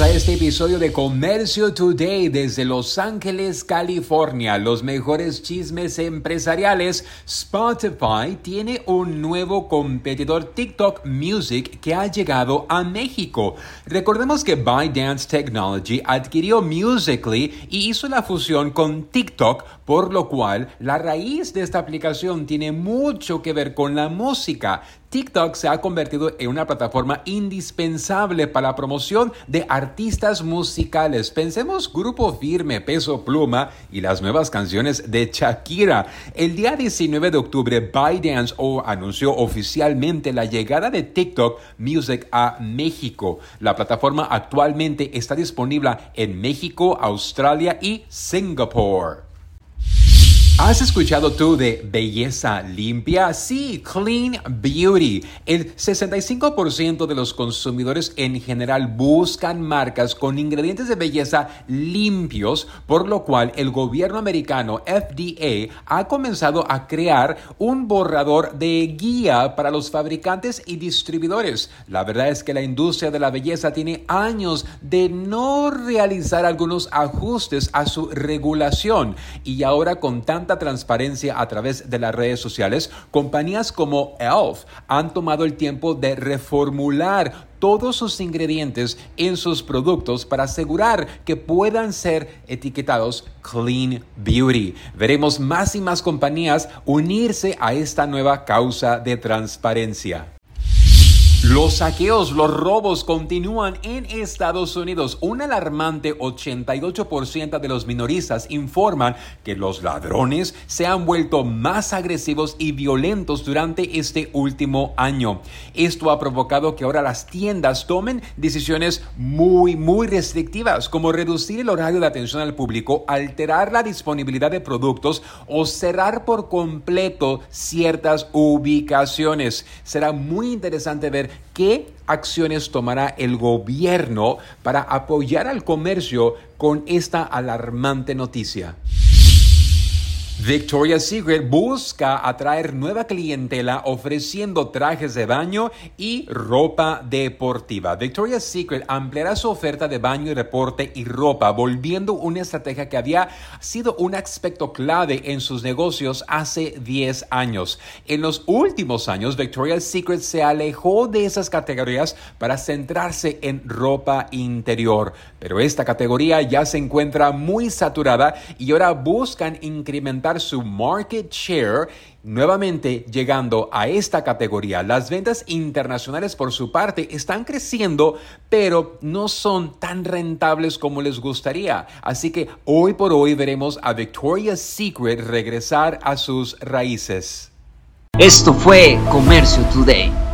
A este episodio de Comercio Today desde Los Ángeles, California. Los mejores chismes empresariales. Spotify tiene un nuevo competidor TikTok Music que ha llegado a México. Recordemos que ByteDance Technology adquirió Musically y hizo la fusión con TikTok, por lo cual la raíz de esta aplicación tiene mucho que ver con la música. TikTok se ha convertido en una plataforma indispensable para la promoción de artistas musicales. Pensemos Grupo Firme, Peso Pluma y las nuevas canciones de Shakira. El día 19 de octubre, ByteDance anunció oficialmente la llegada de TikTok Music a México. La plataforma actualmente está disponible en México, Australia y Singapur. ¿Has escuchado tú de belleza limpia? Sí, Clean Beauty. El 65% de los consumidores en general buscan marcas con ingredientes de belleza limpios, por lo cual el gobierno americano FDA ha comenzado a crear un borrador de guía para los fabricantes y distribuidores. La verdad es que la industria de la belleza tiene años de no realizar algunos ajustes a su regulación y ahora con tanto transparencia a través de las redes sociales, compañías como Elf han tomado el tiempo de reformular todos sus ingredientes en sus productos para asegurar que puedan ser etiquetados Clean Beauty. Veremos más y más compañías unirse a esta nueva causa de transparencia. Los saqueos, los robos continúan en Estados Unidos. Un alarmante 88% de los minoristas informan que los ladrones se han vuelto más agresivos y violentos durante este último año. Esto ha provocado que ahora las tiendas tomen decisiones muy, muy restrictivas, como reducir el horario de atención al público, alterar la disponibilidad de productos o cerrar por completo ciertas ubicaciones. Será muy interesante ver ¿Qué acciones tomará el gobierno para apoyar al comercio con esta alarmante noticia? Victoria's Secret busca atraer nueva clientela ofreciendo trajes de baño y ropa deportiva. Victoria's Secret ampliará su oferta de baño y reporte y ropa, volviendo una estrategia que había sido un aspecto clave en sus negocios hace 10 años. En los últimos años, Victoria's Secret se alejó de esas categorías para centrarse en ropa interior, pero esta categoría ya se encuentra muy saturada y ahora buscan incrementar su market share nuevamente llegando a esta categoría. Las ventas internacionales por su parte están creciendo, pero no son tan rentables como les gustaría. Así que hoy por hoy veremos a Victoria's Secret regresar a sus raíces. Esto fue Comercio Today.